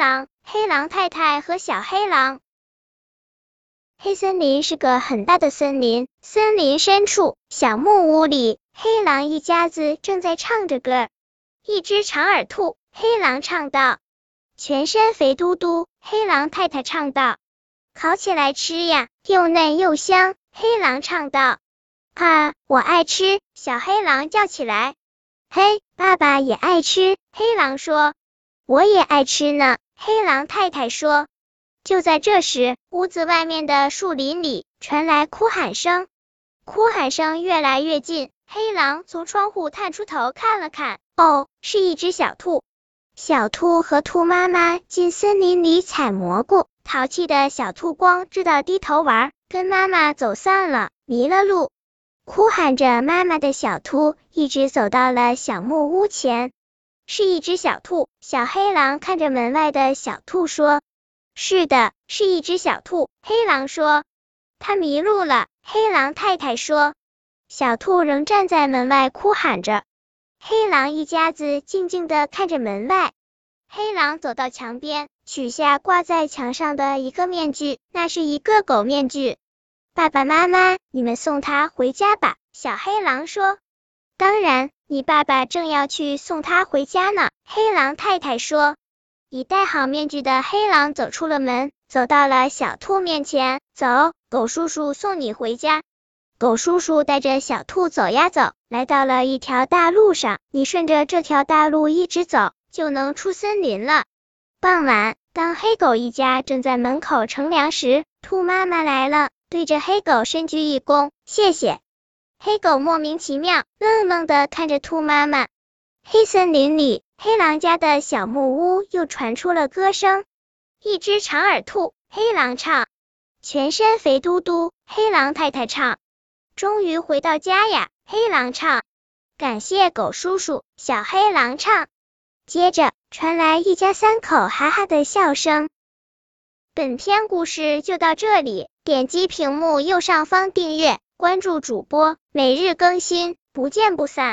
狼、黑狼太太和小黑狼。黑森林是个很大的森林，森林深处，小木屋里，黑狼一家子正在唱着歌。一只长耳兔，黑狼唱道：“全身肥嘟嘟。”黑狼太太唱道：“烤起来吃呀，又嫩又香。”黑狼唱道：“啊，我爱吃。”小黑狼叫起来：“嘿，爸爸也爱吃。”黑狼说：“我也爱吃呢。”黑狼太太说。就在这时，屋子外面的树林里传来哭喊声，哭喊声越来越近。黑狼从窗户探出头看了看，哦，是一只小兔。小兔和兔妈妈进森林里采蘑菇，淘气的小兔光知道低头玩，跟妈妈走散了，迷了路。哭喊着妈妈的小兔一直走到了小木屋前，是一只小兔。小黑狼看着门外的小兔说。是的，是一只小兔。黑狼说：“它迷路了。”黑狼太太说：“小兔仍站在门外哭喊着。”黑狼一家子静静的看着门外。黑狼走到墙边，取下挂在墙上的一个面具，那是一个狗面具。爸爸妈妈，你们送它回家吧。”小黑狼说。“当然，你爸爸正要去送它回家呢。”黑狼太太说。已戴好面具的黑狼走出了门，走到了小兔面前。走，狗叔叔送你回家。狗叔叔带着小兔走呀走，来到了一条大路上。你顺着这条大路一直走，就能出森林了。傍晚，当黑狗一家正在门口乘凉时，兔妈妈来了，对着黑狗深鞠一躬，谢谢。黑狗莫名其妙，愣愣的看着兔妈妈。黑森林里。黑狼家的小木屋又传出了歌声，一只长耳兔，黑狼唱；全身肥嘟嘟，黑狼太太唱。终于回到家呀，黑狼唱。感谢狗叔叔，小黑狼唱。接着传来一家三口哈哈的笑声。本篇故事就到这里，点击屏幕右上方订阅，关注主播，每日更新，不见不散。